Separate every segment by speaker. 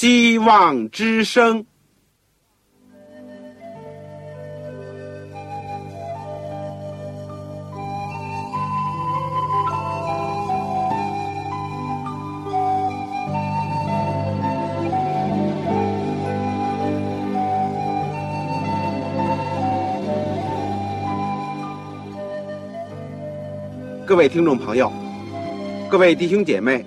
Speaker 1: 希望之声。各位听众朋友，各位弟兄姐妹，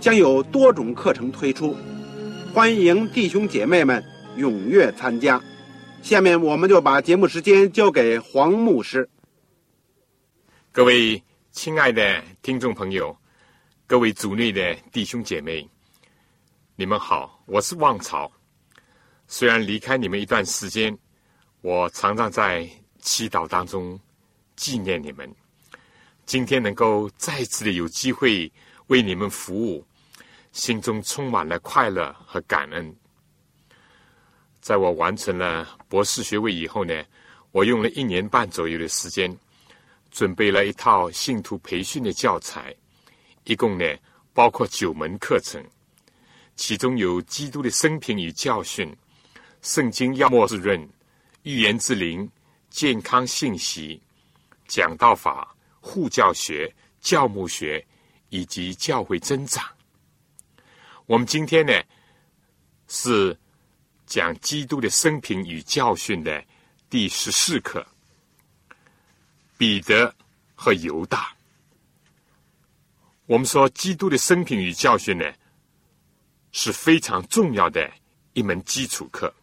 Speaker 1: 将有多种课程推出，欢迎弟兄姐妹们踊跃参加。下面我们就把节目时间交给黄牧师。
Speaker 2: 各位亲爱的听众朋友，各位组内的弟兄姐妹，你们好，我是旺草。虽然离开你们一段时间，我常常在祈祷当中纪念你们。今天能够再次的有机会为你们服务，心中充满了快乐和感恩。在我完成了博士学位以后呢，我用了一年半左右的时间，准备了一套信徒培训的教材，一共呢包括九门课程，其中有基督的生平与教训、圣经要末之论、预言之灵、健康信息、讲道法。护教学、教牧学以及教会增长。我们今天呢是讲基督的生平与教训的第十四课。彼得和犹大。我们说基督的生平与教训呢是非常重要的一门基础课，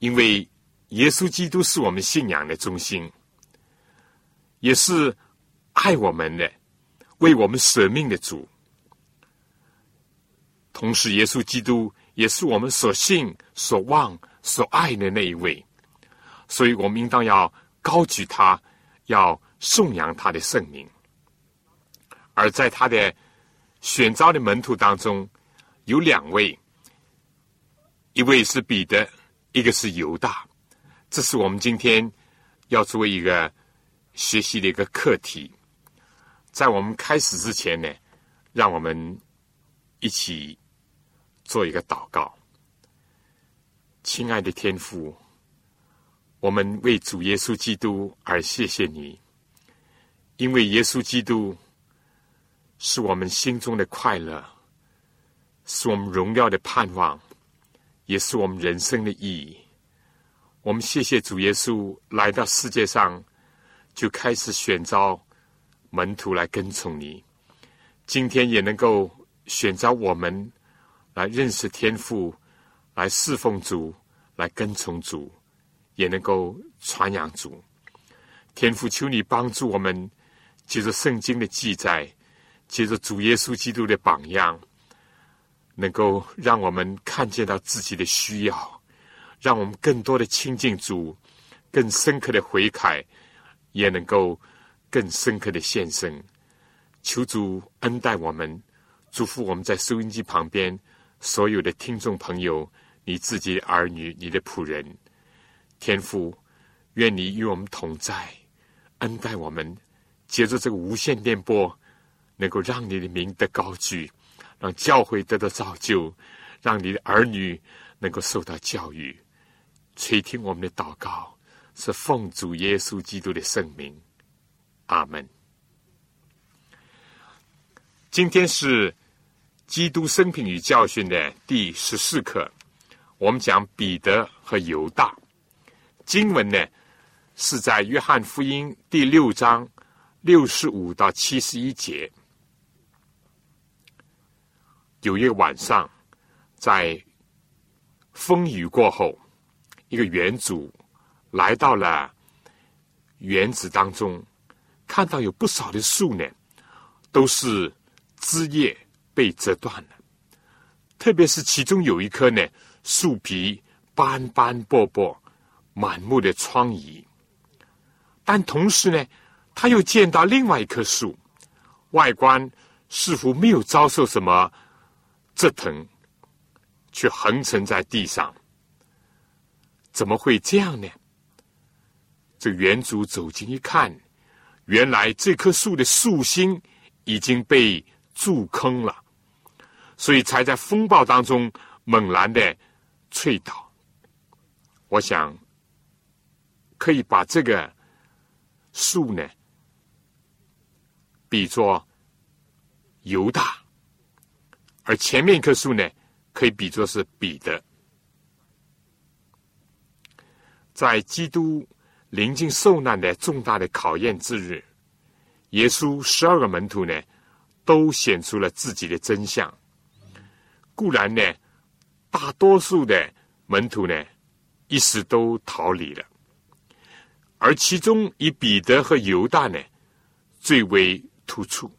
Speaker 2: 因为耶稣基督是我们信仰的中心，也是。爱我们的、为我们舍命的主，同时耶稣基督也是我们所信、所望、所爱的那一位，所以我们应当要高举他，要颂扬他的圣名。而在他的选召的门徒当中，有两位，一位是彼得，一个是犹大，这是我们今天要作为一个学习的一个课题。在我们开始之前呢，让我们一起做一个祷告。亲爱的天父，我们为主耶稣基督而谢谢你，因为耶稣基督是我们心中的快乐，是我们荣耀的盼望，也是我们人生的意义。我们谢谢主耶稣来到世界上，就开始选召。门徒来跟从你，今天也能够选择我们来认识天父，来侍奉主，来跟从主，也能够传扬主。天父，求你帮助我们，借着圣经的记载，借着主耶稣基督的榜样，能够让我们看见到自己的需要，让我们更多的亲近主，更深刻的悔改，也能够。更深刻的献身，求主恩待我们，祝福我们在收音机旁边所有的听众朋友，你自己的儿女，你的仆人，天父，愿你与我们同在，恩待我们，借着这个无线电波，能够让你的名得高举，让教会得到造就，让你的儿女能够受到教育，垂听我们的祷告，是奉主耶稣基督的圣名。阿门。今天是基督生平与教训的第十四课，我们讲彼得和犹大。经文呢是在约翰福音第六章六十五到七十一节。有一个晚上，在风雨过后，一个园主来到了园子当中。看到有不少的树呢，都是枝叶被折断了，特别是其中有一棵呢，树皮斑斑驳驳，满目的疮痍。但同时呢，他又见到另外一棵树，外观似乎没有遭受什么折腾，却横沉在地上。怎么会这样呢？这园主走近一看，原来这棵树的树心已经被蛀坑了，所以才在风暴当中猛然的脆倒。我想可以把这个树呢比作犹大，而前面一棵树呢可以比作是彼得。在基督临近受难的重大的考验之日，耶稣十二个门徒呢，都显出了自己的真相。固然呢，大多数的门徒呢，一时都逃离了，而其中以彼得和犹大呢，最为突出。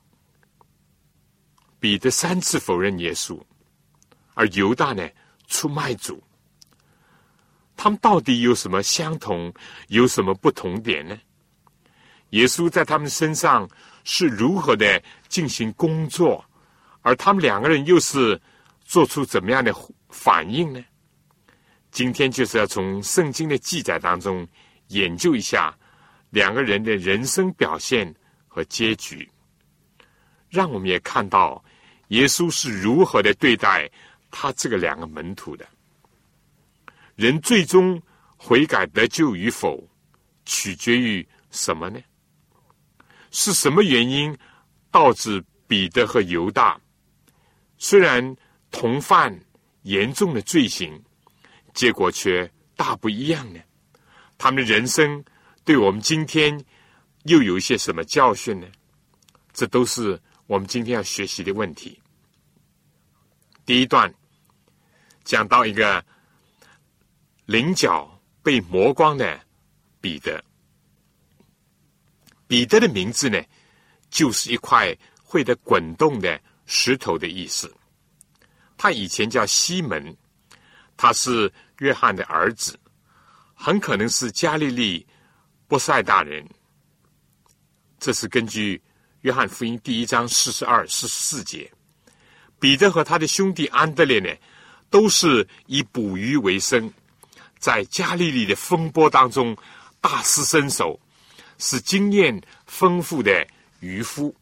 Speaker 2: 彼得三次否认耶稣，而犹大呢，出卖主。他们到底有什么相同，有什么不同点呢？耶稣在他们身上是如何的进行工作，而他们两个人又是做出怎么样的反应呢？今天就是要从圣经的记载当中研究一下两个人的人生表现和结局，让我们也看到耶稣是如何的对待他这个两个门徒的。人最终悔改得救与否，取决于什么呢？是什么原因导致彼得和犹大虽然同犯严重的罪行，结果却大不一样呢？他们的人生对我们今天又有一些什么教训呢？这都是我们今天要学习的问题。第一段讲到一个。棱角被磨光的彼得，彼得的名字呢，就是一块会的滚动的石头的意思。他以前叫西门，他是约翰的儿子，很可能是加利利波塞大人。这是根据约翰福音第一章四十二、四十四节。彼得和他的兄弟安德烈呢，都是以捕鱼为生。在加利利的风波当中大施身手，是经验丰富的渔夫。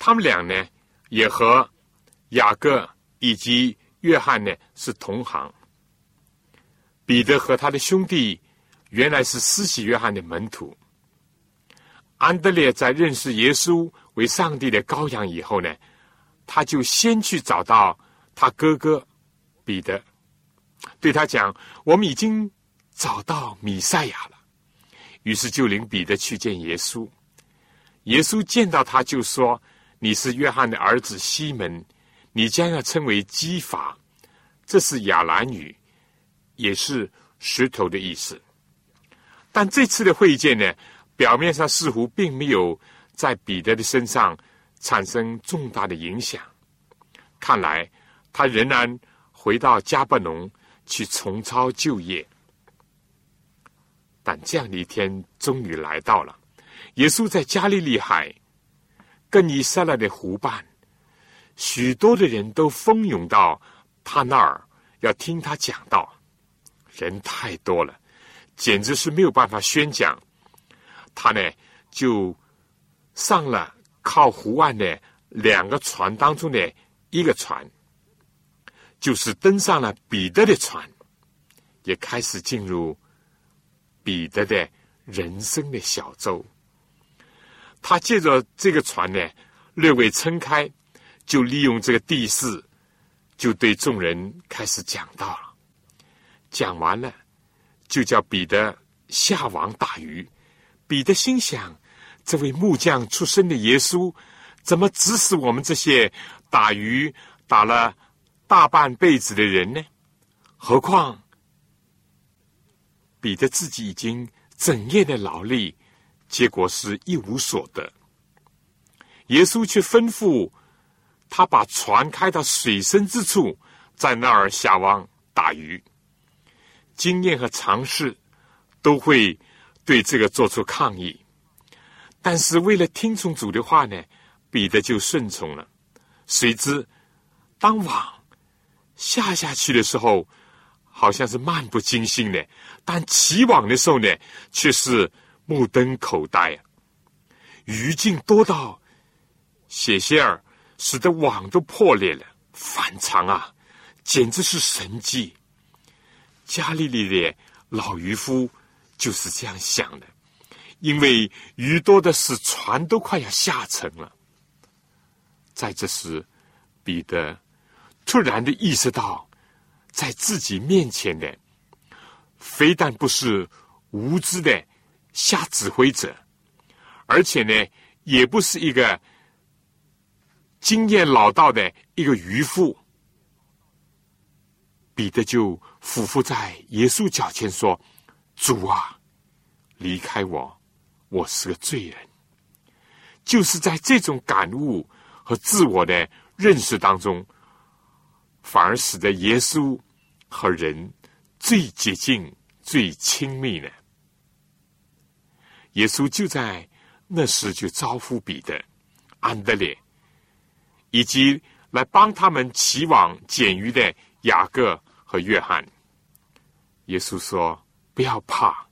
Speaker 2: 他们俩呢，也和雅各以及约翰呢是同行。彼得和他的兄弟原来是施洗约翰的门徒。安德烈在认识耶稣为上帝的羔羊以后呢，他就先去找到他哥哥彼得。对他讲：“我们已经找到米赛亚了。”于是就领彼得去见耶稣。耶稣见到他就说：“你是约翰的儿子西门，你将要称为基法。”这是亚兰语，也是石头的意思。但这次的会见呢，表面上似乎并没有在彼得的身上产生重大的影响。看来他仍然回到加布农。去重操旧业，但这样的一天终于来到了。耶稣在加利利海，跟以色列的湖畔，许多的人都蜂拥到他那儿，要听他讲道。人太多了，简直是没有办法宣讲。他呢，就上了靠湖岸的两个船当中的一个船。就是登上了彼得的船，也开始进入彼得的人生的小舟。他借着这个船呢，略微撑开，就利用这个地势，就对众人开始讲道了。讲完了，就叫彼得下网打鱼。彼得心想：这位木匠出身的耶稣，怎么指使我们这些打鱼打了？大半辈子的人呢？何况彼得自己已经整夜的劳力，结果是一无所得。耶稣却吩咐他把船开到水深之处，在那儿下网打鱼。经验和尝试都会对这个做出抗议，但是为了听从主的话呢，彼得就顺从了。谁知当网下下去的时候，好像是漫不经心的；但起网的时候呢，却是目瞪口呆！鱼竟多到险些儿，使得网都破裂了，反常啊！简直是神迹。加利利的老渔夫就是这样想的，因为鱼多的是，船都快要下沉了。在这时，彼得突然的意识到，在自己面前的，非但不是无知的瞎指挥者，而且呢，也不是一个经验老道的一个渔夫。彼得就俯伏在耶稣脚前说：“主啊，离开我，我是个罪人。”就是在这种感悟和自我的认识当中，反而使得耶稣和人最接近、最亲密呢。耶稣就在那时就招呼彼得、安德烈，以及来帮他们起网捡鱼的。雅各和约翰，耶稣说：“不要怕。”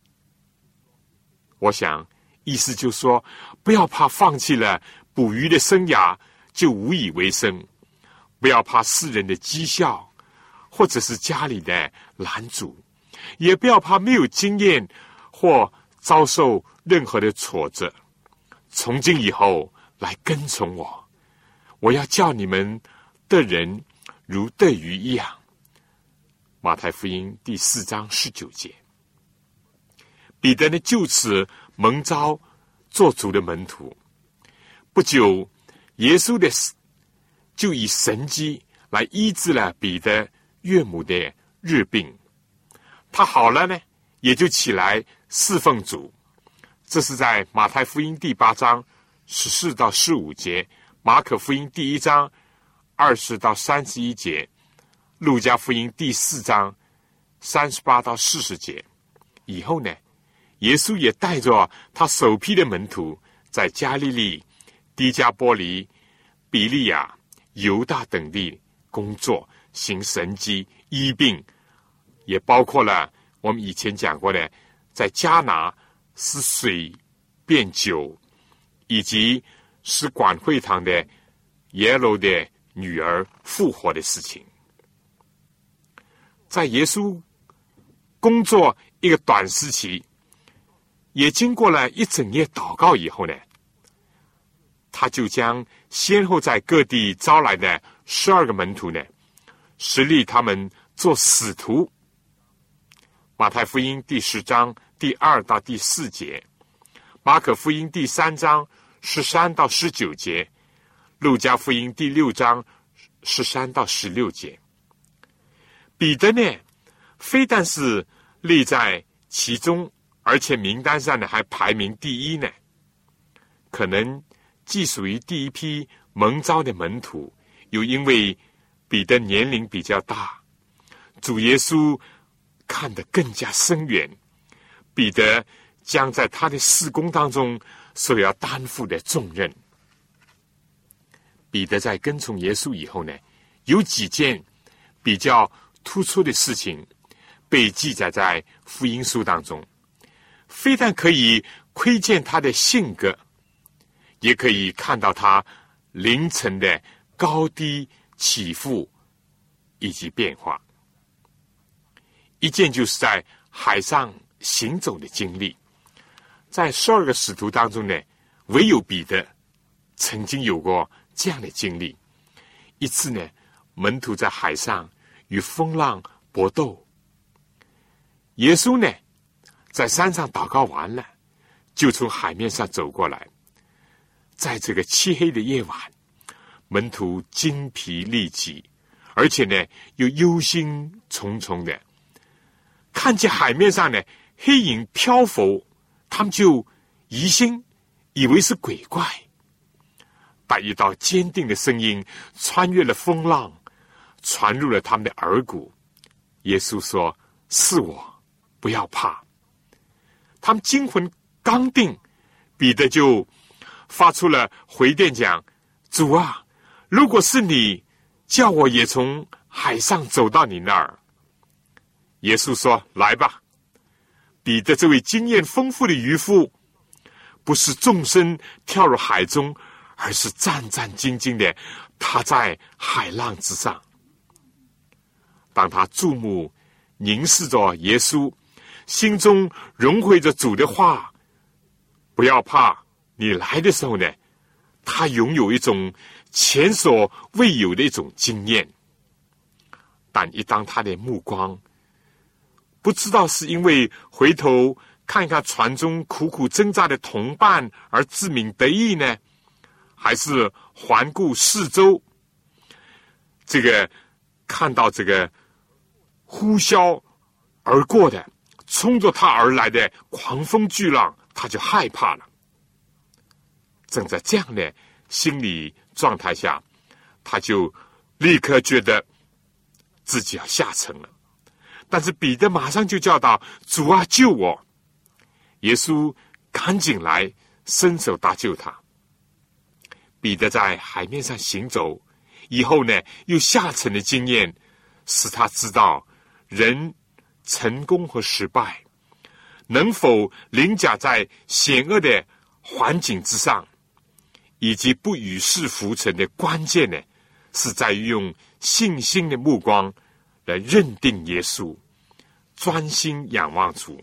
Speaker 2: 我想意思就说：“不要怕，放弃了捕鱼的生涯就无以为生；不要怕世人的讥笑，或者是家里的拦阻；也不要怕没有经验或遭受任何的挫折。从今以后来跟从我，我要叫你们的人如钓鱼一样。”马太福音第四章十九节，彼得呢就此蒙召做主的门徒。不久，耶稣的就以神迹来医治了彼得岳母的日病。他好了呢，也就起来侍奉主。这是在马太福音第八章十四到十五节，马可福音第一章二十到三十一节。路加福音第四章三十八到四十节以后呢，耶稣也带着他首批的门徒，在加利利、迪加波利、比利亚、犹大等地工作，行神迹、医病，也包括了我们以前讲过的，在加拿使水变酒，以及使管会堂的耶罗的女儿复活的事情。在耶稣工作一个短时期，也经过了一整夜祷告以后呢，他就将先后在各地招来的十二个门徒呢，实力他们做使徒。马太福音第十章第二到第四节，马可福音第三章十三到十九节，路加福音第六章十三到十六节。彼得呢，非但是立在其中，而且名单上呢还排名第一呢。可能既属于第一批蒙召的门徒，又因为彼得年龄比较大，主耶稣看得更加深远。彼得将在他的事工当中所要担负的重任。彼得在跟从耶稣以后呢，有几件比较。突出的事情被记载在福音书当中，非但可以窥见他的性格，也可以看到他凌晨的高低起伏以及变化。一件就是在海上行走的经历，在十二个使徒当中呢，唯有彼得曾经有过这样的经历。一次呢，门徒在海上。与风浪搏斗。耶稣呢，在山上祷告完了，就从海面上走过来。在这个漆黑的夜晚，门徒精疲力竭，而且呢又忧心忡忡的，看见海面上呢黑影漂浮，他们就疑心，以为是鬼怪。把一道坚定的声音穿越了风浪，传入了他们的耳骨。耶稣说：“是我，不要怕。”他们惊魂刚定，彼得就发出了回电讲：“主啊，如果是你，叫我也从海上走到你那儿。”耶稣说：“来吧。”彼得这位经验丰富的渔夫，不是纵身跳入海中，而是战战兢兢的踏在海浪之上。当他注目凝视着耶稣。心中融汇着主的话，不要怕。你来的时候呢，他拥有一种前所未有的一种经验。但一当他的目光，不知道是因为回头看看船中苦苦挣扎的同伴而自鸣得意呢，还是环顾四周，这个看到这个呼啸而过的。冲着他而来的狂风巨浪，他就害怕了。正在这样的心理状态下，他就立刻觉得自己要下沉了。但是彼得马上就叫道：“主啊，救我！”耶稣赶紧来伸手搭救他。彼得在海面上行走以后呢，又下沉的经验使他知道人。成功和失败，能否凌驾在险恶的环境之上，以及不与世浮沉的关键呢？是在于用信心的目光来认定耶稣，专心仰望主。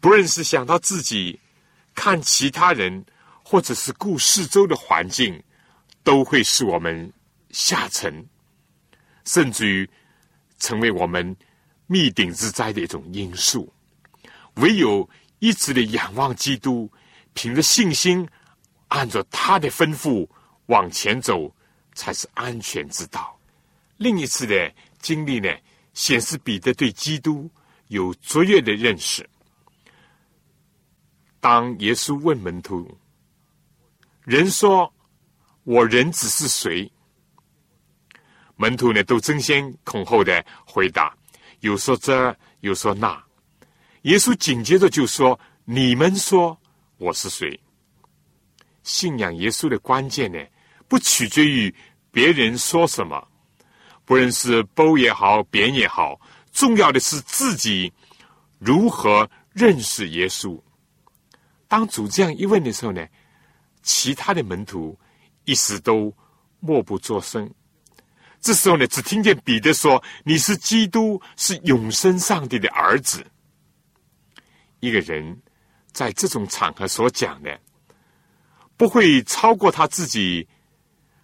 Speaker 2: 不论是想到自己，看其他人，或者是顾四周的环境，都会使我们下沉，甚至于成为我们。灭顶之灾的一种因素，唯有一直的仰望基督，凭着信心，按照他的吩咐往前走，才是安全之道。另一次的经历呢，显示彼得对基督有卓越的认识。当耶稣问门徒：“人说我人子是谁？”门徒呢，都争先恐后的回答。有说这，有说那，耶稣紧接着就说：“你们说我是谁？”信仰耶稣的关键呢，不取决于别人说什么，不论是褒也好，贬也好，重要的是自己如何认识耶稣。当主这样一问的时候呢，其他的门徒一时都默不作声。这时候呢，只听见彼得说：“你是基督，是永生上帝的儿子。”一个人在这种场合所讲的，不会超过他自己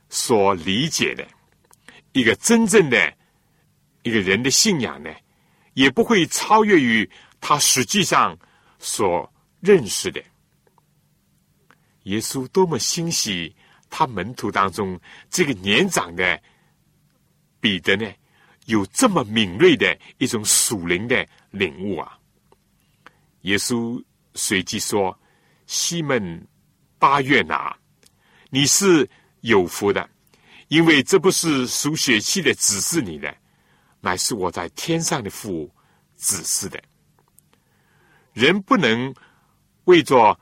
Speaker 2: 所理解的；一个真正的一个人的信仰呢，也不会超越于他实际上所认识的。耶稣多么欣喜他门徒当中这个年长的。彼得呢，有这么敏锐的一种属灵的领悟啊！耶稣随即说：“西门巴月拿，你是有福的，因为这不是属血气的指示你的，乃是我在天上的父指示的。人不能为着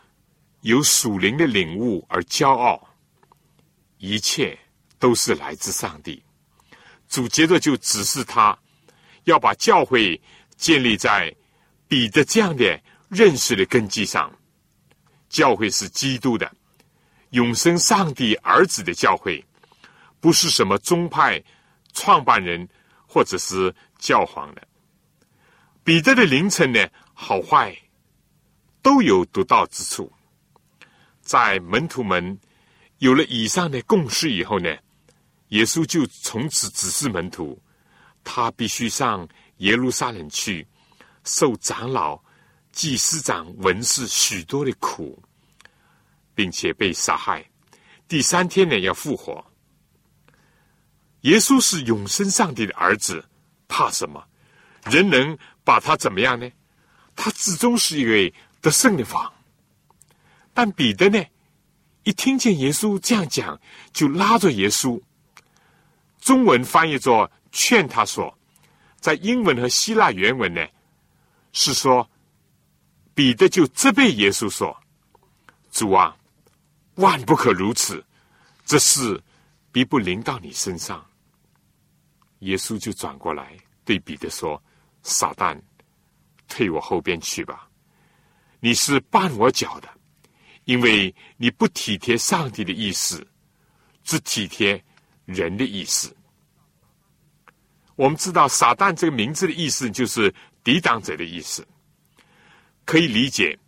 Speaker 2: 有属灵的领悟而骄傲，一切都是来自上帝。”主接着就指示他，要把教会建立在彼得这样的认识的根基上。教会是基督的永生上帝儿子的教会，不是什么宗派创办人或者是教皇的。彼得的凌晨呢，好坏都有独到之处。在门徒们有了以上的共识以后呢？耶稣就从此指示门徒，他必须上耶路撒冷去，受长老、祭司长、文士许多的苦，并且被杀害。第三天呢，要复活。耶稣是永生上帝的儿子，怕什么？人能把他怎么样呢？他始终是一位得胜的王。但彼得呢，一听见耶稣这样讲，就拉着耶稣。中文翻译作“劝他说”，在英文和希腊原文呢，是说彼得就责备耶稣说：“主啊，万不可如此，这事必不临到你身上。”耶稣就转过来对彼得说：“撒旦，退我后边去吧！你是绊我脚的，因为你不体贴上帝的意思，只体贴人的意思。”我们知道“撒旦”这个名字的意思就是抵挡者的意思，可以理解。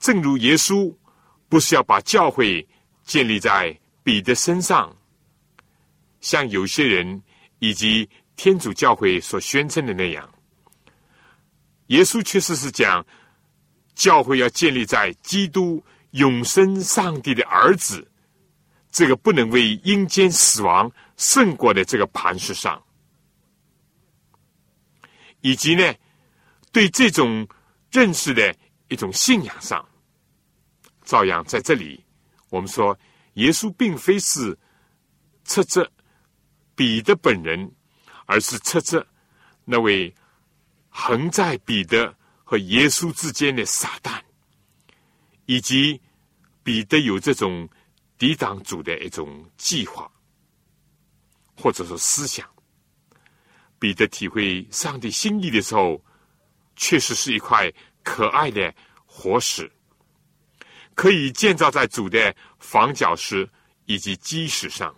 Speaker 2: 正如耶稣不是要把教会建立在彼得身上，像有些人。以及天主教会所宣称的那样，耶稣确实是讲教会要建立在基督永生上帝的儿子这个不能为阴间死亡胜过的这个磐石上，以及呢对这种认识的一种信仰上，照样在这里，我们说耶稣并非是斥责。彼得本人，而是测测那位横在彼得和耶稣之间的撒旦，以及彼得有这种抵挡主的一种计划，或者说思想。彼得体会上帝心意的时候，确实是一块可爱的活石，可以建造在主的房角石以及基石上。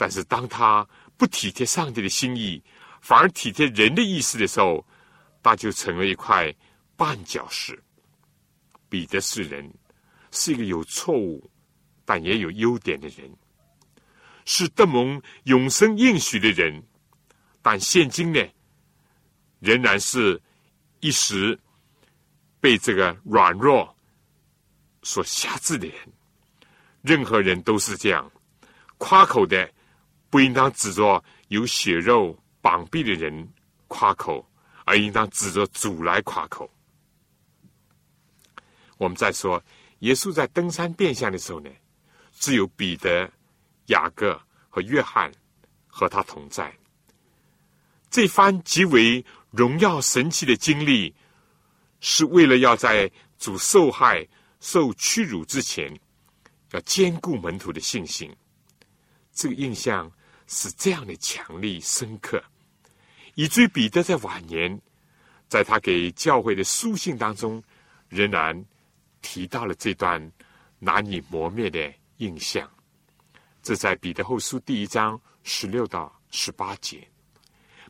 Speaker 2: 但是，当他不体贴上帝的心意，反而体贴人的意思的时候，他就成了一块绊脚石。彼得是人，是一个有错误但也有优点的人，是德蒙永生应许的人，但现今呢，仍然是一时被这个软弱所辖制的人。任何人都是这样夸口的。不应当指着有血肉绑臂的人夸口，而应当指着主来夸口。我们再说，耶稣在登山变相的时候呢，只有彼得、雅各和约翰和他同在。这番极为荣耀神奇的经历，是为了要在主受害、受屈辱之前，要兼顾门徒的信心。这个印象。是这样的强力深刻，以至于彼得在晚年，在他给教会的书信当中，仍然提到了这段难以磨灭的印象。这在彼得后书第一章十六到十八节，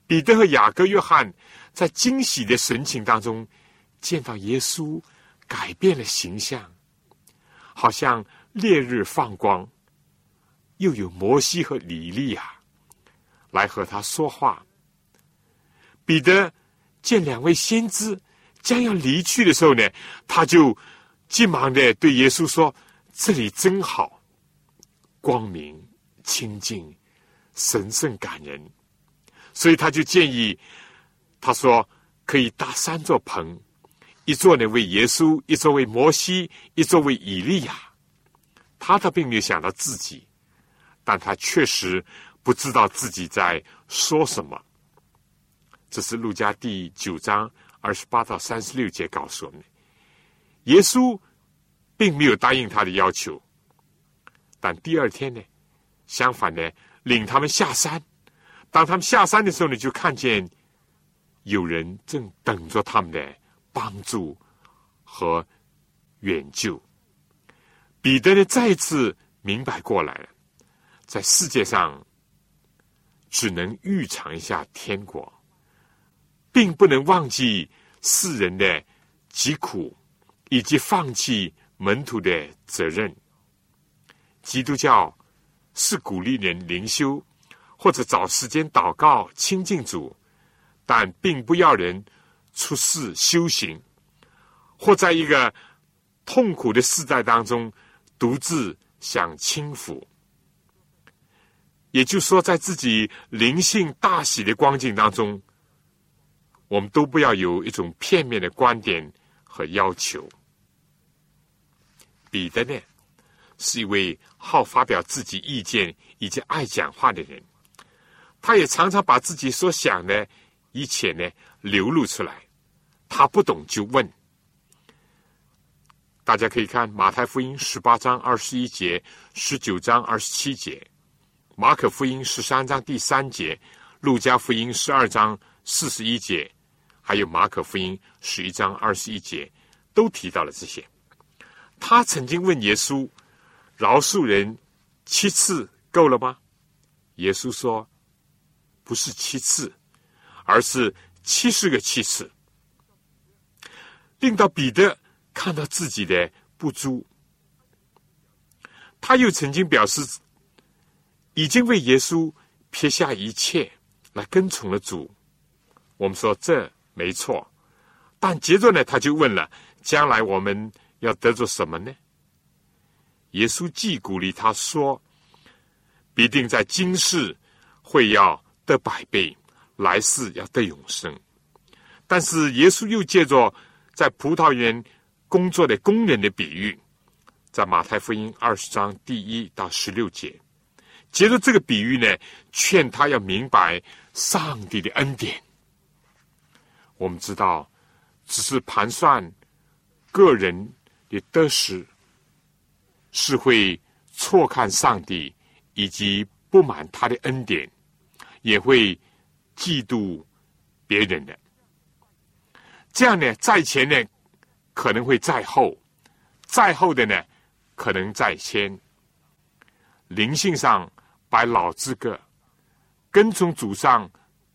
Speaker 2: 彼得和雅各、约翰在惊喜的神情当中，见到耶稣改变了形象，好像烈日放光。又有摩西和李利亚来和他说话。彼得见两位先知将要离去的时候呢，他就急忙的对耶稣说：“这里真好，光明、清净、神圣、感人。”所以他就建议他说：“可以搭三座棚，一座呢为耶稣，一座为摩西，一座为以利亚。”他倒并没有想到自己。但他确实不知道自己在说什么。这是路加第九章二十八到三十六节告诉我们：耶稣并没有答应他的要求。但第二天呢，相反呢，领他们下山。当他们下山的时候呢，就看见有人正等着他们的帮助和援救。彼得呢，再次明白过来了。在世界上，只能预尝一下天国，并不能忘记世人的疾苦，以及放弃门徒的责任。基督教是鼓励人灵修，或者找时间祷告亲近主，但并不要人出世修行，或在一个痛苦的时代当中独自享清福。也就是说，在自己灵性大喜的光景当中，我们都不要有一种片面的观点和要求。彼得呢，是一位好发表自己意见以及爱讲话的人。他也常常把自己所想的一切呢流露出来。他不懂就问。大家可以看马太福音十八章二十一节、十九章二十七节，马可福音十三章第三节，路加福音十二章四十一节，还有马可福音十一章二十一节，都提到了这些。他曾经问耶稣：“饶恕人七次够了吗？”耶稣说：“不是七次，而是七十个七次。”令到彼得。看到自己的不足，他又曾经表示，已经为耶稣撇下一切来跟从了主。我们说这没错，但接着呢，他就问了：将来我们要得着什么呢？耶稣既鼓励他说：“必定在今世会要得百倍，来世要得永生。”但是耶稣又借着在葡萄园。工作的工人的比喻，在马太福音二十章第一到十六节。接着这个比喻呢，劝他要明白上帝的恩典。我们知道，只是盘算个人的得失，是会错看上帝，以及不满他的恩典，也会嫉妒别人的。这样呢，在前呢。可能会在后，在后的呢，可能在先。灵性上摆老资格，跟从祖上，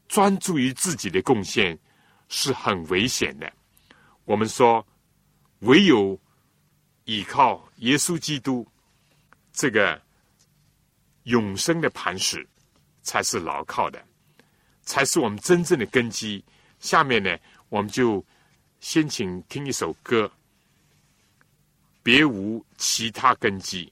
Speaker 2: 专注于自己的贡献，是很危险的。我们说，唯有依靠耶稣基督这个永生的磐石，才是牢靠的，才是我们真正的根基。下面呢，我们就。先请听一首歌，别无其他根基。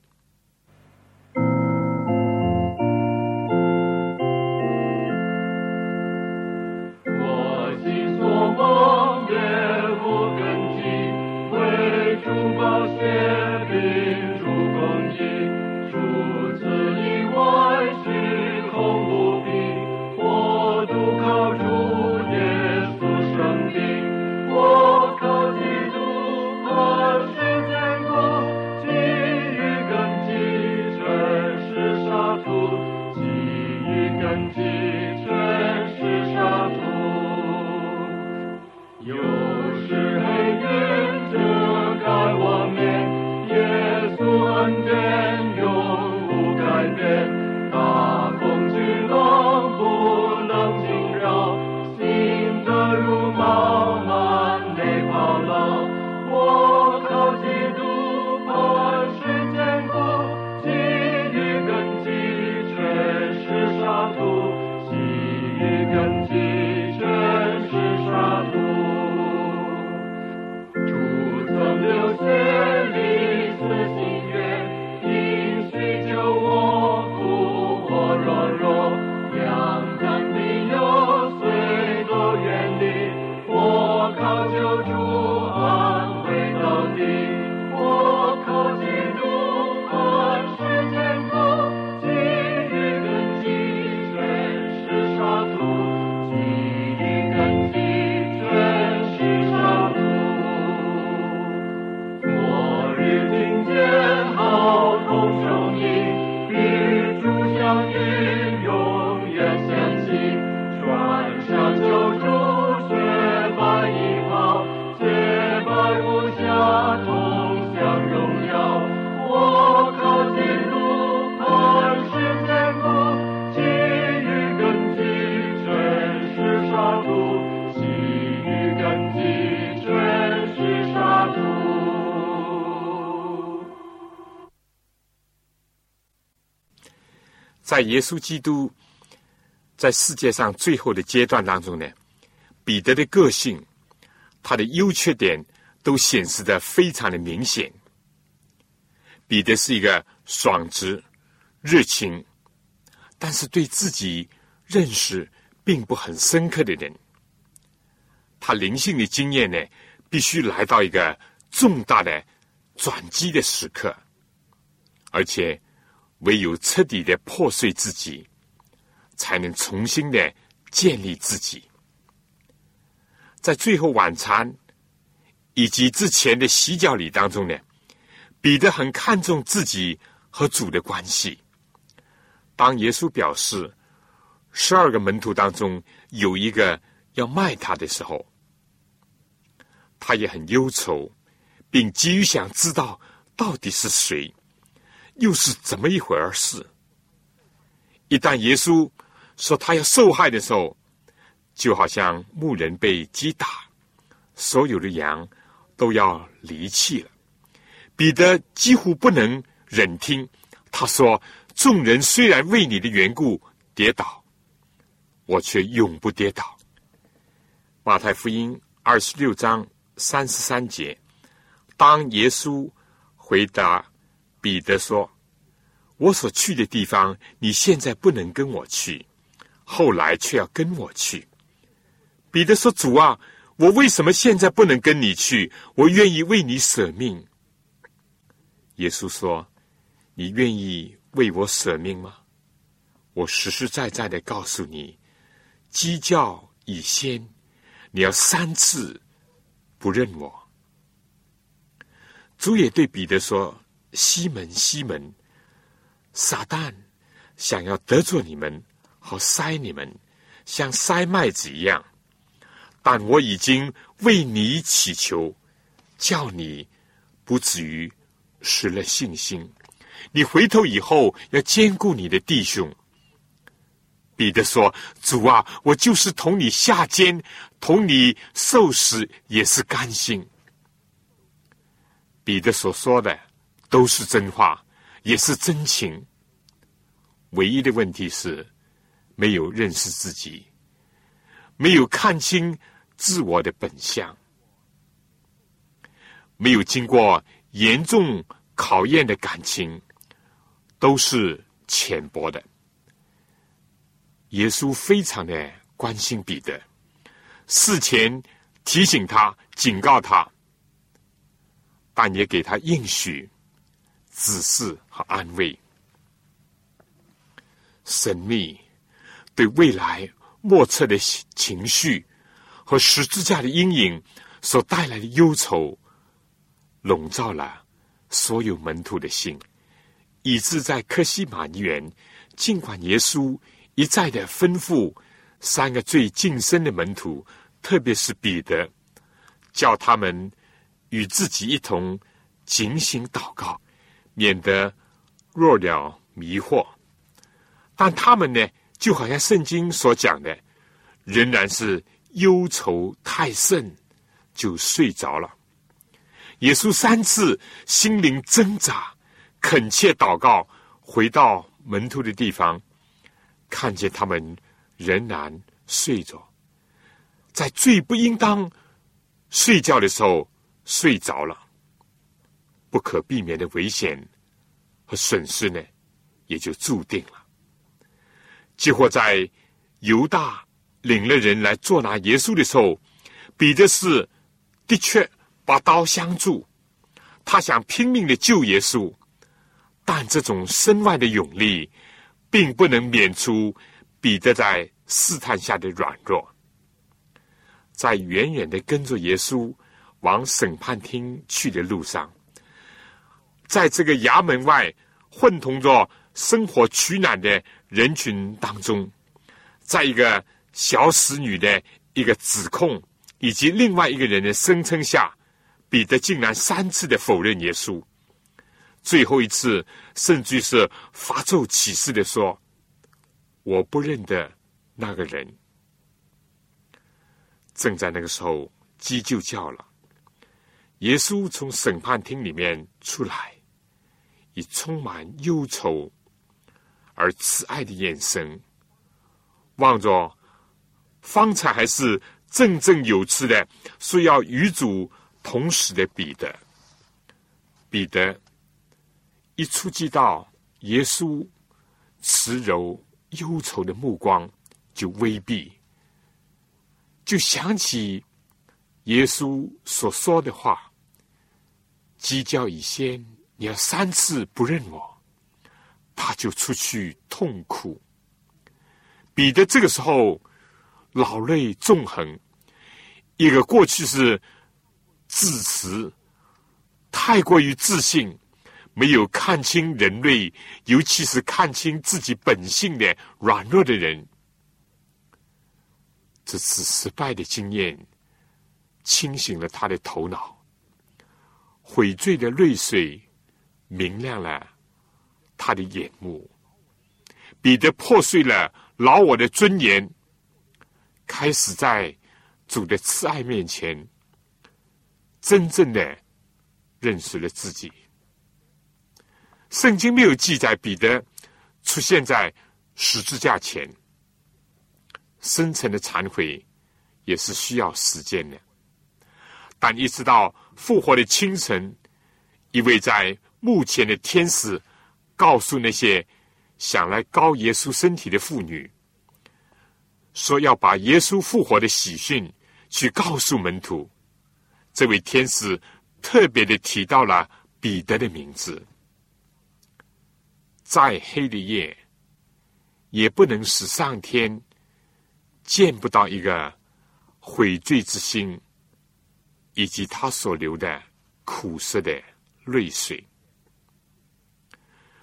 Speaker 2: 在耶稣基督在世界上最后的阶段当中呢，彼得的个性，他的优缺点都显示的非常的明显。彼得是一个爽直、热情，但是对自己认识并不很深刻的人。他灵性的经验呢，必须来到一个重大的转机的时刻，而且唯有彻底的破碎自己，才能重新的建立自己。在最后晚餐以及之前的洗脚礼当中呢，彼得很看重自己和主的关系。当耶稣表示十二个门徒当中有一个要卖他的时候，他也很忧愁，并急于想知道到底是谁，又是怎么一回事。一旦耶稣说他要受害的时候，就好像牧人被击打，所有的羊都要离弃了。彼得几乎不能忍听，他说。众人虽然为你的缘故跌倒，我却永不跌倒。马太福音二十六章三十三节，当耶稣回答彼得说：“我所去的地方，你现在不能跟我去，后来却要跟我去。”彼得说：“主啊，我为什么现在不能跟你去？我愿意为你舍命。”耶稣说：“你愿意？”为我舍命吗？我实实在在的告诉你，鸡叫已先，你要三次不认我。主也对彼得说：“西门，西门，撒旦想要得罪你们，好塞你们，像塞麦子一样。但我已经为你祈求，叫你不至于失了信心。”你回头以后要兼顾你的弟兄。彼得说：“主啊，我就是同你下监，同你受死，也是甘心。”彼得所说的都是真话，也是真情。唯一的问题是，没有认识自己，没有看清自我的本相，没有经过严重考验的感情。都是浅薄的。耶稣非常的关心彼得，事前提醒他、警告他，但也给他应许、指示和安慰。神秘对未来莫测的情绪和十字架的阴影所带来的忧愁，笼罩了所有门徒的心。以致在克西马尼园，尽管耶稣一再的吩咐三个最近身的门徒，特别是彼得，叫他们与自己一同警醒祷告，免得弱了迷惑。但他们呢，就好像圣经所讲的，仍然是忧愁太甚，就睡着了。耶稣三次心灵挣扎。恳切祷告，回到门徒的地方，看见他们仍然睡着，在最不应当睡觉的时候睡着了，不可避免的危险和损失呢，也就注定了。结果在犹大领了人来捉拿耶稣的时候，彼得是的确把刀相助，他想拼命的救耶稣。但这种身外的勇力，并不能免除彼得在试探下的软弱。在远远的跟着耶稣往审判厅去的路上，在这个衙门外混同着生活取暖的人群当中，在一个小使女的一个指控以及另外一个人的声称下，彼得竟然三次的否认耶稣。最后一次，甚至是发咒起誓的说：“我不认得那个人。”正在那个时候，鸡就叫了。耶稣从审判厅里面出来，以充满忧愁而慈爱的眼神望着方才还是振振有词的说要与主同死的彼得。彼得。一触及到耶稣慈柔忧愁的目光，就微闭，就想起耶稣所说的话：“鸡叫以先，你要三次不认我。”他就出去痛哭。彼得这个时候老泪纵横，一个过去是自持、太过于自信，没有看清人类，尤其是看清自己本性的软弱的人，这次失败的经验清醒了他的头脑，悔罪的泪水明亮了他的眼目，彼得破碎了。老我的尊严，开始在主的慈爱面前，真正的认识了自己。圣经没有记载彼得出现在十字架前，深层的忏悔也是需要时间的。但一直到复活的清晨，一位在墓前的天使告诉那些。想来高耶稣身体的妇女说要把耶稣复活的喜讯去告诉门徒。这位天使特别的提到了彼得的名字。再黑的夜，也不能使上天见不到一个悔罪之心，以及他所流的苦涩的泪水。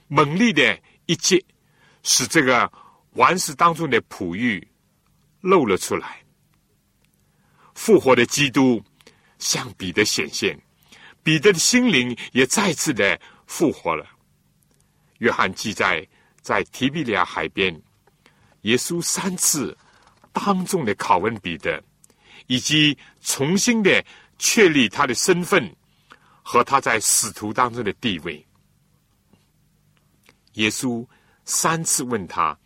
Speaker 2: 猛烈的。一击使这个顽石当中的璞玉露了出来。复活的基督向彼得显现，彼得的心灵也再次的复活了。约翰记载，在提比利亚海边，耶稣三次当众的拷问彼得，以及重新的确立他的身份和他在使徒当中的地位。耶稣三次问他：“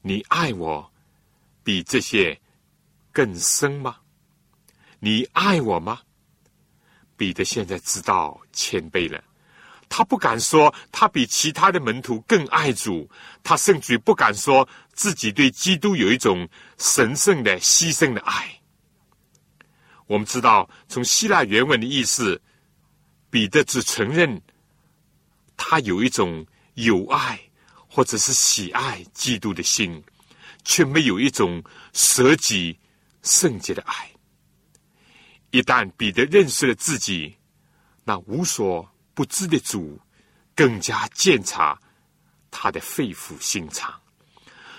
Speaker 2: 你爱我比这些更深吗？你爱我吗？”彼得现在知道谦卑了，他不敢说他比其他的门徒更爱主，他甚至不敢说自己对基督有一种神圣的牺牲的爱。我们知道，从希腊原文的意思，彼得只承认他有一种。有爱，或者是喜爱基督的心，却没有一种舍己圣洁的爱。一旦彼得认识了自己，那无所不知的主更加鉴察他的肺腑心肠。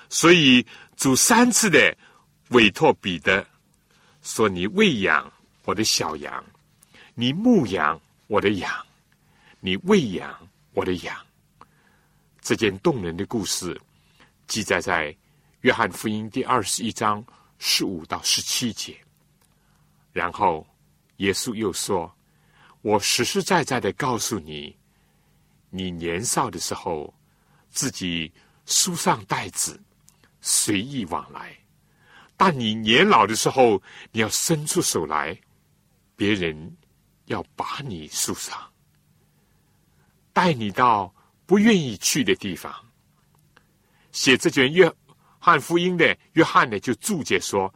Speaker 2: 所以主三次的委托彼得说：“你喂养我的小羊，你牧养我的羊，你喂养我的羊。”这件动人的故事记载在约翰福音第二十一章十五到十七节。然后耶稣又说：“我实实在在的告诉你，你年少的时候自己书上带子，随意往来；但你年老的时候，你要伸出手来，别人要把你束上，带你到。”不愿意去的地方，写这卷约翰福音的约翰呢，就注解说：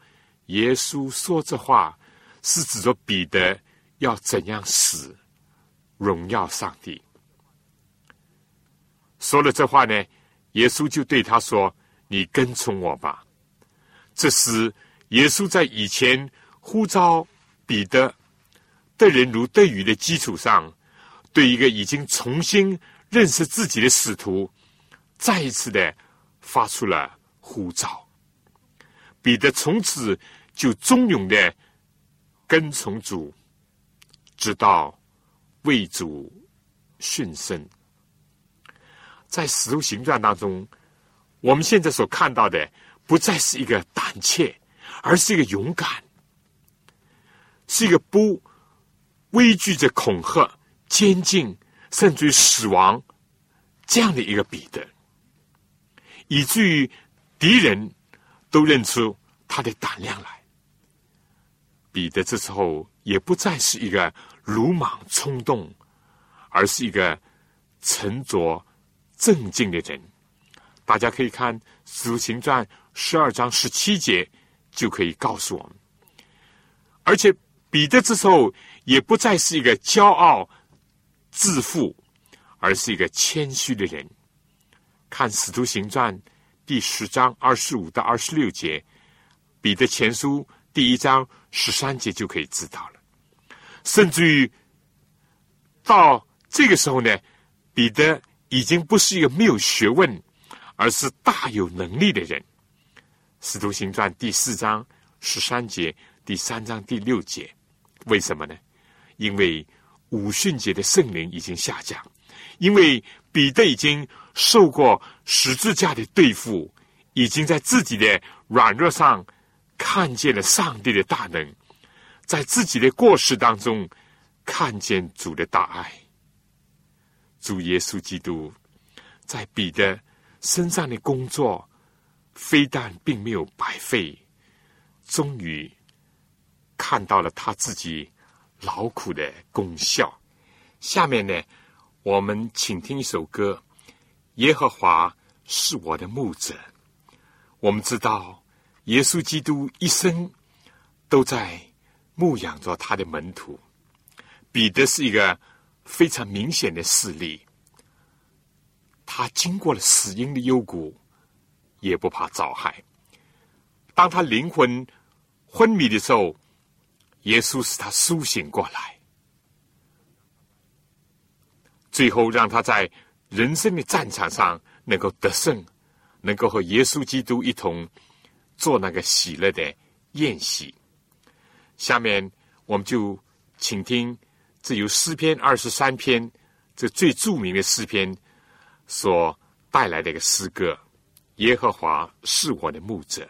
Speaker 2: 耶稣说这话是指着彼得要怎样死，荣耀上帝。说了这话呢，耶稣就对他说：“你跟从我吧。”这是耶稣在以前呼召彼得得人如得鱼的基础上，对一个已经重新。认识自己的使徒，再一次的发出了呼召。彼得从此就忠勇的跟从主，直到为主殉身。在使徒行传当中，我们现在所看到的，不再是一个胆怯，而是一个勇敢，是一个不畏惧着恐吓、监禁。甚至于死亡，这样的一个彼得，以至于敌人都认出他的胆量来。彼得这时候也不再是一个鲁莽冲动，而是一个沉着镇静的人。大家可以看《使徒行传》十二章十七节，就可以告诉我们。而且彼得这时候也不再是一个骄傲。自负，而是一个谦虚的人。看《使徒行传》第十章二十五到二十六节，《彼得前书》第一章十三节就可以知道了。甚至于到这个时候呢，彼得已经不是一个没有学问，而是大有能力的人。《使徒行传》第四章十三节，第三章第六节，为什么呢？因为五旬节的圣灵已经下降，因为彼得已经受过十字架的对付，已经在自己的软弱上看见了上帝的大能。在自己的过失当中，看见主的大爱。主耶稣基督在彼得身上的工作，非但并没有白费，终于看到了他自己劳苦的功效。下面呢，我们请听一首歌：《耶和华是我的牧者》。我们知道，耶稣基督一生都在。牧养着他的门徒，彼得是一个非常明显的事例。他经过了死荫的幽谷，也不怕遭害。当他灵魂昏迷的时候，耶稣使他苏醒过来，最后让他在人生的战场上能够得胜，能够和耶稣基督一同做那个喜乐的宴席。下面我们就请听这由诗篇二十三篇这最著名的诗篇所带来的一个诗歌：耶和华是我的牧者。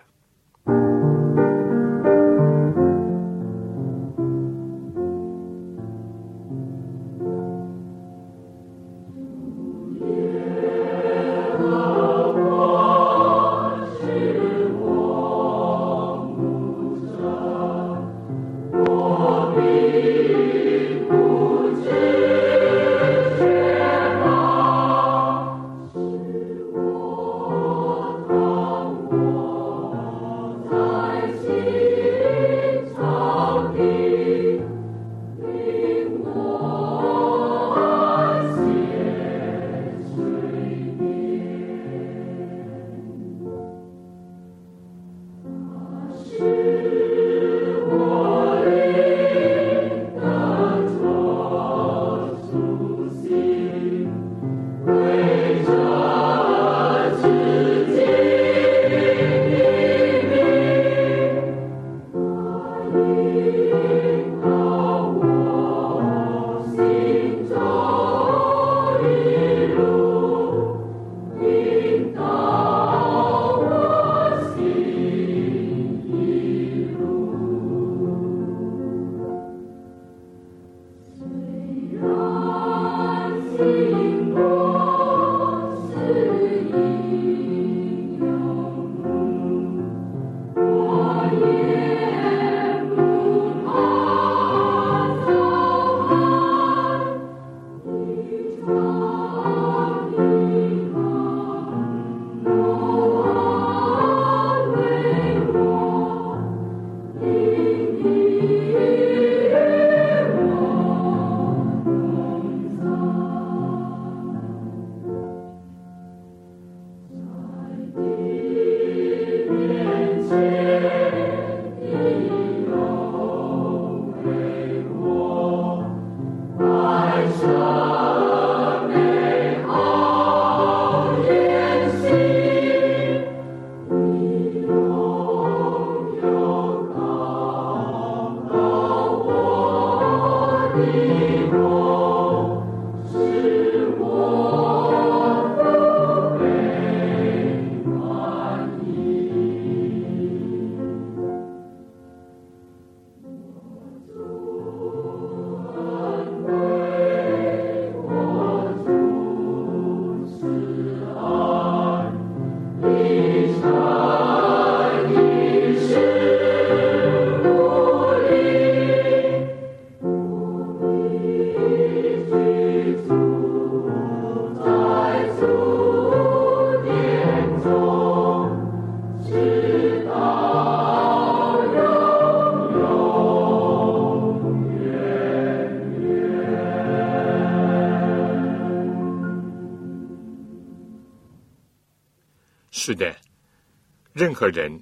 Speaker 2: 何人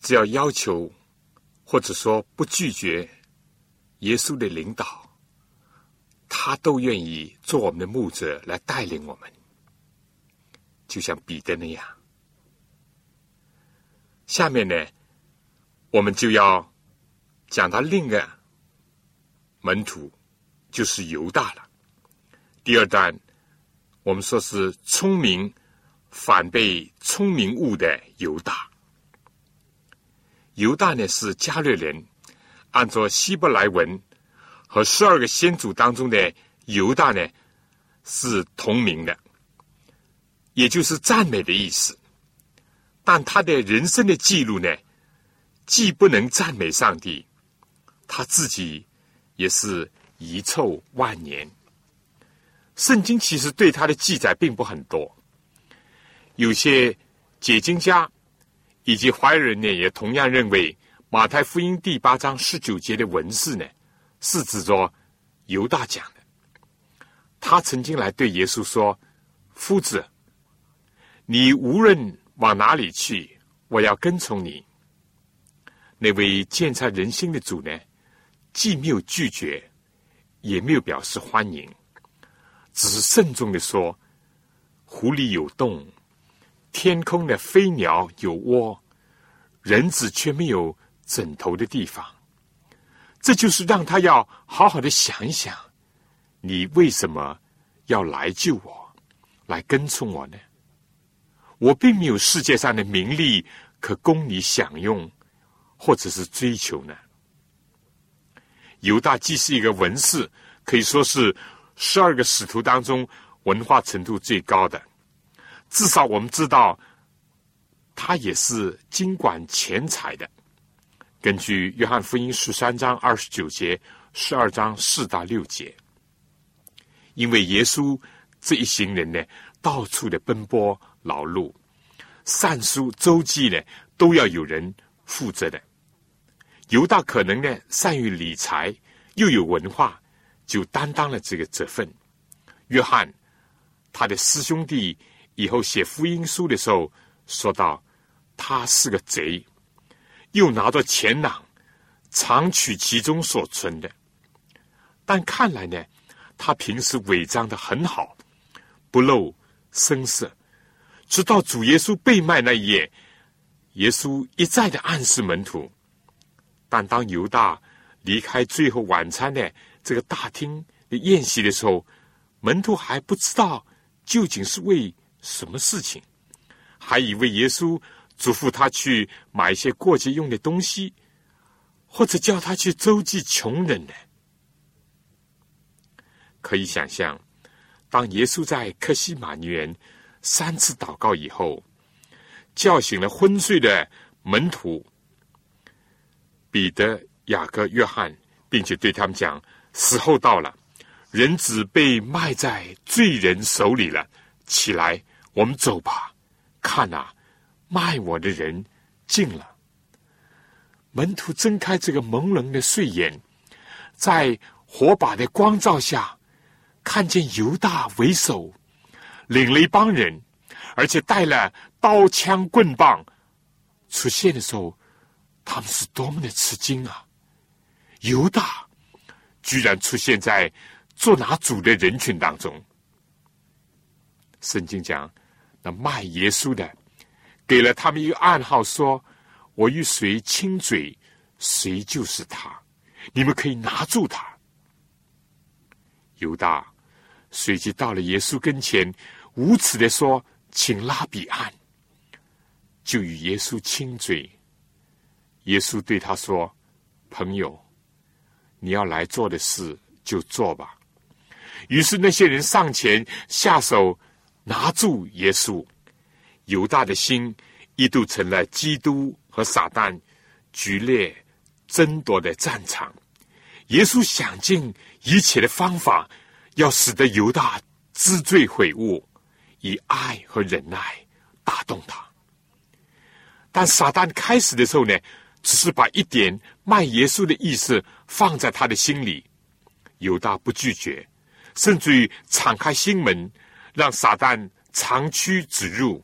Speaker 2: 只要要求或者说不拒绝耶稣的领导，他都愿意做我们的牧者来带领我们，就像彼得那样。下面呢，我们就要讲到另一个门徒，就是犹大了。第二段，我们说是聪明反被聪明误的犹大。犹大呢是加略人，按照希伯来文和十二个先祖当中的犹大呢是同名的，也就是赞美的意思。但他的人生的记录呢，既不能赞美上帝，他自己也是遗臭万年。圣经其实对他的记载并不很多，有些解经家以及怀人呢，也同样认为马太福音第八章十九节的文字呢，是指着犹大讲的。他曾经来对耶稣说：“夫子，你无论。”往哪里去？我要跟从你。那位鉴察人心的主呢？既没有拒绝，也没有表示欢迎，只是慎重的说：“湖里有洞，天空的飞鸟有窝，人子却没有枕头的地方。”这就是让他要好好的想一想：你为什么要来救我，来跟从我呢？我并没有世界上的名利可供你享用，或者是追求呢。犹大既是一个文士，可以说是十二个使徒当中文化程度最高的。至少我们知道，他也是经管钱财的。根据约翰福音十三章二十九节、十二章四到六节，因为耶稣这一行人呢，到处的奔波。劳碌、善书、周记呢，都要有人负责的。犹大可能呢，善于理财，又有文化，就担当了这个责任。约翰，他的师兄弟以后写福音书的时候，说到他是个贼，又拿着钱囊，常取其中所存的。但看来呢，他平时伪装的很好，不露声色。直到主耶稣被卖那一夜，耶稣一再的暗示门徒。但当犹大离开最后晚餐的这个大厅的宴席的时候，门徒还不知道究竟是为什么事情，还以为耶稣嘱咐他去买一些过节用的东西，或者叫他去周济穷人呢。可以想象，当耶稣在克西马尼园。三次祷告以后，叫醒了昏睡的门徒彼得、雅各、约翰，并且对他们讲：“时候到了，人子被卖在罪人手里了。起来，我们走吧。看啊，卖我的人进了。”门徒睁开这个朦胧的睡眼，在火把的光照下，看见犹大为首。领了一帮人，而且带了刀枪棍棒出现的时候，他们是多么的吃惊啊！犹大居然出现在做拿主的人群当中。圣经讲，那卖耶稣的给了他们一个暗号，说：“我与谁亲嘴，谁就是他。你们可以拿住他。”犹大随即到了耶稣跟前。无耻的说：“请拉比安。”就与耶稣亲嘴。耶稣对他说：“朋友，你要来做的事就做吧。”于是那些人上前下手拿住耶稣。犹大的心一度成了基督和撒旦剧烈争夺的战场。耶稣想尽一切的方法，要使得犹大知罪悔悟。以爱和忍耐打动他，但撒旦开始的时候呢，只是把一点卖耶稣的意思放在他的心里，犹大不拒绝，甚至于敞开心门，让撒旦长驱直入，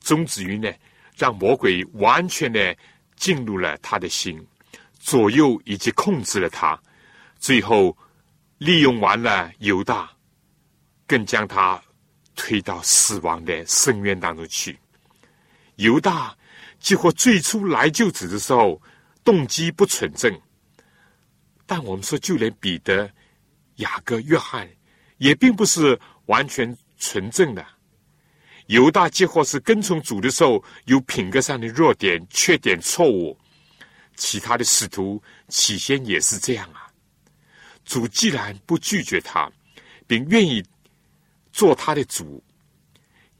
Speaker 2: 终止于呢，让魔鬼完全的进入了他的心，左右以及控制了他，最后利用完了犹大，更将他推到死亡的深渊当中去。犹大几乎最初来救子的时候，动机不纯正，但我们说，就连彼得、雅各、约翰，也并不是完全纯正的。犹大几乎是跟从主的时候，有品格上的弱点、缺点、错误。其他的使徒起先也是这样啊。主既然不拒绝他，并愿意做他的主，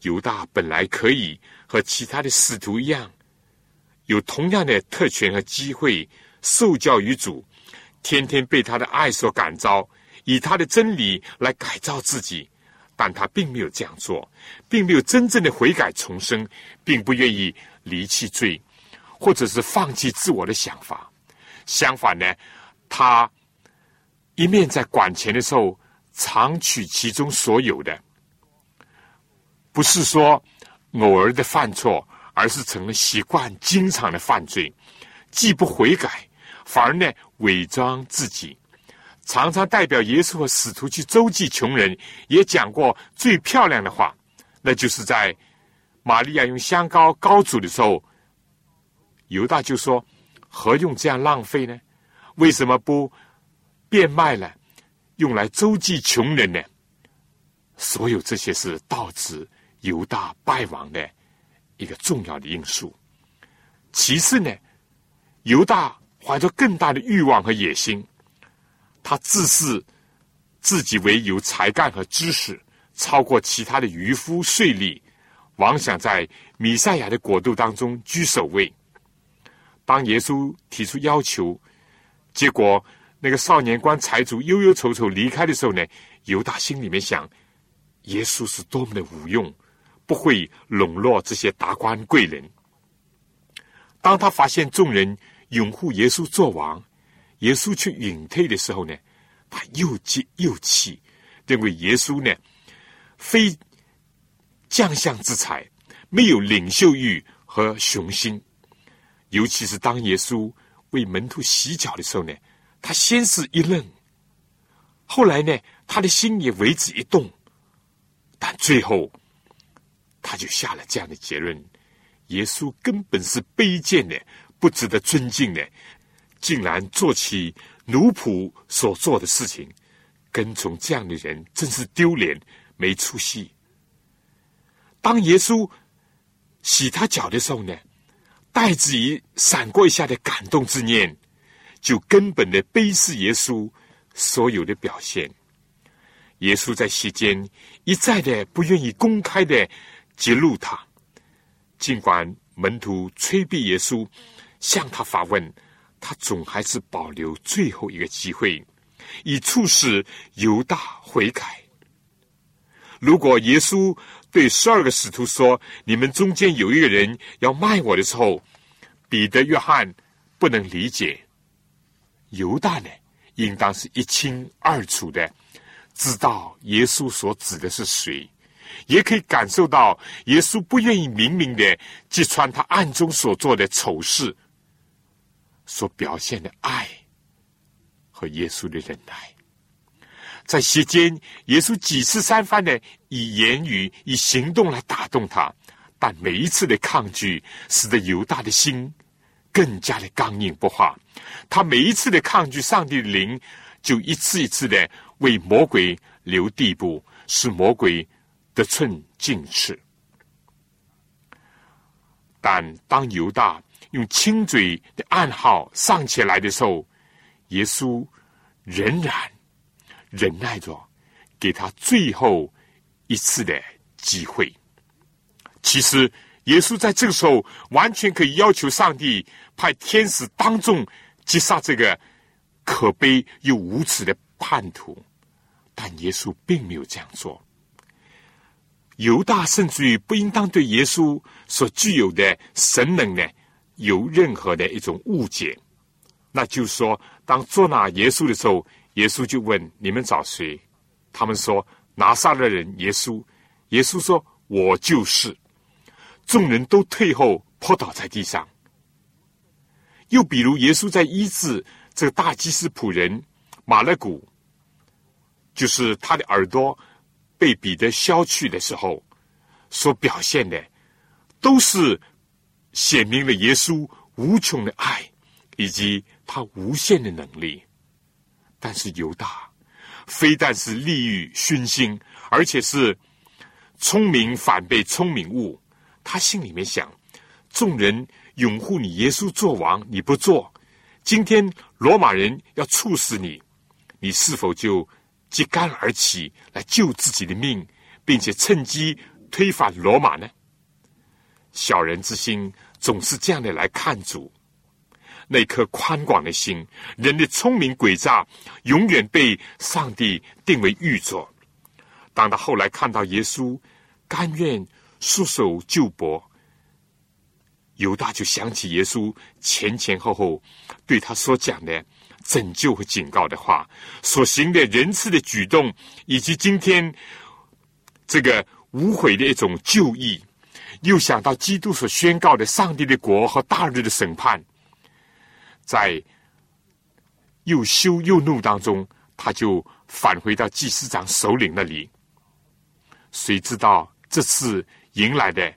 Speaker 2: 犹大本来可以和其他的使徒一样，有同样的特权和机会受教于主，天天被他的爱所感召，以他的真理来改造自己。但他并没有这样做，并没有真正的悔改重生，并不愿意离弃罪，或者是放弃自我的想法。相反呢，他一面在管钱的时候常取其中所有的，不是说偶尔的犯错，而是成了习惯，经常的犯罪，既不悔改，反而呢伪装自己。常常代表耶稣和使徒去周济穷人，也讲过最漂亮的话，那就是在玛利亚用香膏膏主的时候，犹大就说：“何用这样浪费呢？为什么不变卖了，用来周济穷人呢？”所有这些是导致犹大败亡的一个重要的因素。其次呢，犹大怀着更大的欲望和野心。他自视自己为有才干和知识，超过其他的渔夫税吏，妄想在米赛亚的国度当中居首位。当耶稣提出要求，结果那个少年官财主忧忧愁愁离开的时候呢，犹大心里面想：耶稣是多么的无用，不会笼络这些达官贵人。当他发现众人拥护耶稣做王。耶稣去隐退的时候呢，他又急又气，认为耶稣呢非将相之才，没有领袖欲和雄心。尤其是当耶稣为门徒洗脚的时候呢，他先是一愣，后来呢，他的心也为之一动，但最后他就下了这样的结论：耶稣根本是卑贱的，不值得尊敬的。竟然做起奴仆所做的事情，跟从这样的人真是丢脸没出息。当耶稣洗他脚的时候呢，带子于闪过一下的感动之念，就根本的卑视耶稣所有的表现。耶稣在席间一再的不愿意公开的揭露他，尽管门徒催逼耶稣向他发问。他总还是保留最后一个机会，以促使犹大悔改。如果耶稣对十二个使徒说：“你们中间有一个人要卖我的时候”，彼得、约翰不能理解。犹大呢，应当是一清二楚的知道耶稣所指的是谁，也可以感受到耶稣不愿意明明的揭穿他暗中所做的丑事。所表现的爱和耶稣的忍耐，在席间，耶稣几次三番的以言语、以行动来打动他，但每一次的抗拒，使得犹大的心更加的刚硬不化。他每一次的抗拒上帝的灵，就一次一次的为魔鬼留地步，使魔鬼得寸进尺。但当犹大。用亲嘴的暗号上起来的时候，耶稣仍然忍耐着，给他最后一次的机会。其实，耶稣在这个时候完全可以要求上帝派天使当众击杀这个可悲又无耻的叛徒，但耶稣并没有这样做。犹大甚至于不应当对耶稣所具有的神能呢？有任何的一种误解，那就是说，当捉拿耶稣的时候，耶稣就问：“你们找谁？”他们说：“拿撒勒人耶稣。”耶稣说：“我就是。”众人都退后，扑倒在地上。又比如，耶稣在医治这个大祭司仆人马勒古，就是他的耳朵被彼得削去的时候，所表现的，都是显明了耶稣无穷的爱以及他无限的能力。但是犹大非但是利欲熏心，而且是聪明反被聪明误。他心里面想：众人拥护你耶稣做王，你不做；今天罗马人要处死你，你是否就揭竿而起来救自己的命，并且趁机推翻罗马呢？小人之心总是这样的来看主。那颗宽广的心，人的聪明诡诈，永远被上帝定为玉座。当他后来看到耶稣甘愿束手就搏，犹大就想起耶稣前前后后对他所讲的拯救和警告的话，所行的仁慈的举动，以及今天这个无悔的一种救义，又想到基督所宣告的上帝的国和大日的审判。在又羞又怒当中，他就返回到祭司长首领那里。谁知道这次迎来的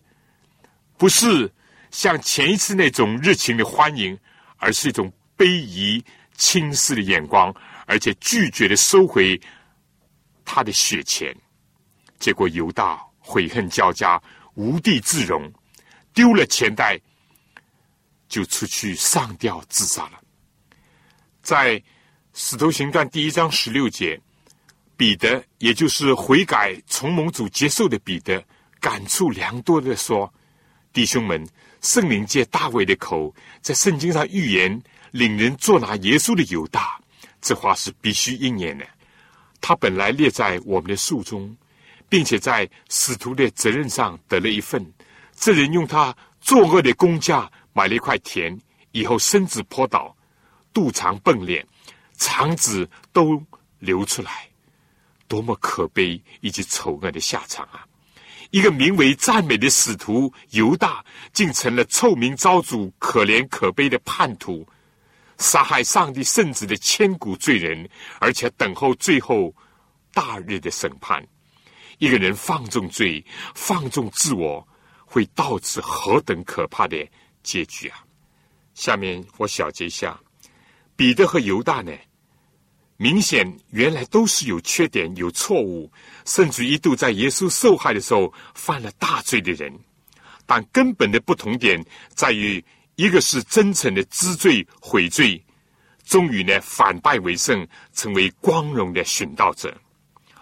Speaker 2: 不是像前一次那种热情的欢迎，而是一种卑夷轻视的眼光，而且拒绝的收回他的血钱。结果犹大悔恨交加，无地自容，丢了钱袋。就出去上吊自杀了。在《使徒行传》第一章十六节，彼得，也就是悔改从蒙主接受的彼得，感触良多的说：“弟兄们，圣灵借大卫的口，在圣经上预言领人捉拿耶稣的犹大，这话是必须应验的。他本来列在我们的数中，并且在使徒的责任上得了一份。这人用他作恶的工价。”买了一块田，以后身子坡倒，肚肠迸裂，肠子都流出来，多么可悲以及丑恶的下场啊！一个名为赞美的使徒犹大，竟成了臭名昭著、可怜可悲的叛徒，杀害上帝圣子的千古罪人，而且等候最后大日的审判。一个人放纵罪、放纵自我，会导致何等可怕的！结局啊！下面我小结一下，彼得和犹大呢，明显原来都是有缺点、有错误，甚至一度在耶稣受害的时候犯了大罪的人。但根本的不同点在于，一个是真诚的知罪悔罪，终于呢反败为胜，成为光荣的殉道者；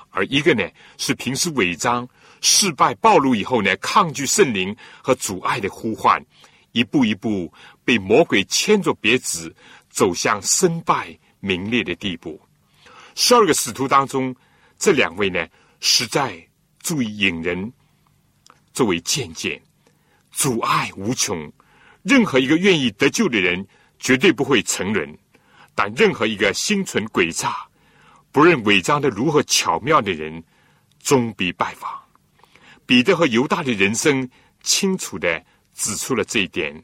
Speaker 2: 而一个呢是平时伪装、失败暴露以后呢，抗拒圣灵和阻碍的呼唤。一步一步被魔鬼牵着鼻子走向身败名裂的地步。十二个使徒当中，这两位呢，实在足以引人作为见解，阻碍无穷。任何一个愿意得救的人，绝对不会沉沦；但任何一个心存诡诈、不认伪装的如何巧妙的人，终必拜访。彼得和犹大的人生，清楚的。指出了这一点，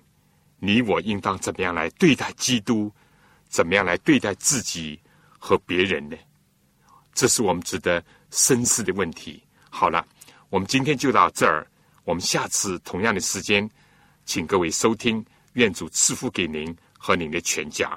Speaker 2: 你我应当怎么样来对待基督？怎么样来对待自己和别人呢？这是我们值得深思的问题。好了，我们今天就到这儿。我们下次同样的时间，请各位收听。愿主赐福给您和您的全家。